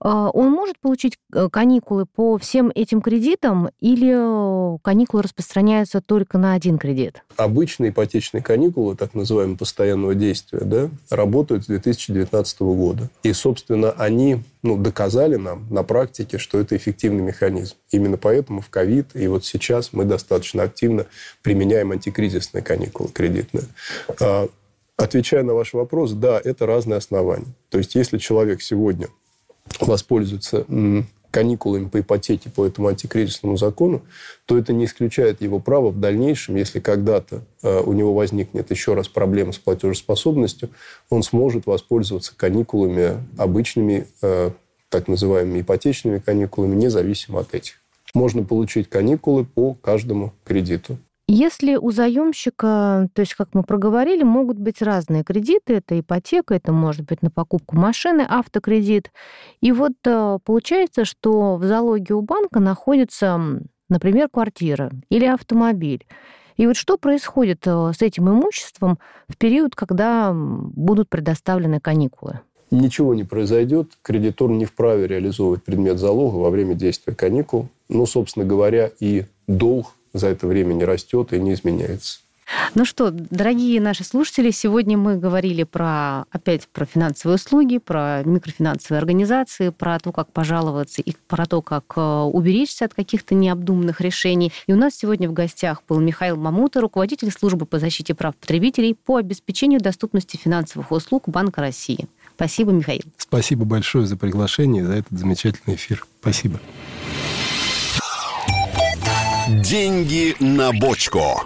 А, он может получить э, каникулы по всем этим кредитам или э, каникулы распространяются только на один кредит? Обычные ипотечные каникулы, так называемые постоянного действия, да, работают с 2019 года. И, собственно, они ну, доказали нам на практике, что это эффективный механизм. Именно поэтому в ковид и вот сейчас мы достаточно активно применяем антикризисные каникулы кредитные. А, отвечая на ваш вопрос, да, это разные основания. То есть, если человек сегодня воспользуется каникулами по ипотеке по этому антикризисному закону, то это не исключает его право в дальнейшем, если когда-то э, у него возникнет еще раз проблема с платежеспособностью, он сможет воспользоваться каникулами обычными, э, так называемыми ипотечными каникулами, независимо от этих. Можно получить каникулы по каждому кредиту. Если у заемщика, то есть, как мы проговорили, могут быть разные кредиты, это ипотека, это может быть на покупку машины, автокредит. И вот э, получается, что в залоге у банка находится, например, квартира или автомобиль. И вот что происходит э, с этим имуществом в период, когда будут предоставлены каникулы? Ничего не произойдет. Кредитор не вправе реализовывать предмет залога во время действия каникул. Ну, собственно говоря, и долг за это время не растет и не изменяется. Ну что, дорогие наши слушатели, сегодня мы говорили про, опять про финансовые услуги, про микрофинансовые организации, про то, как пожаловаться и про то, как э, уберечься от каких-то необдуманных решений. И у нас сегодня в гостях был Михаил Мамута, руководитель службы по защите прав потребителей по обеспечению доступности финансовых услуг Банка России. Спасибо, Михаил. Спасибо большое за приглашение, за этот замечательный эфир. Спасибо. Деньги на бочку.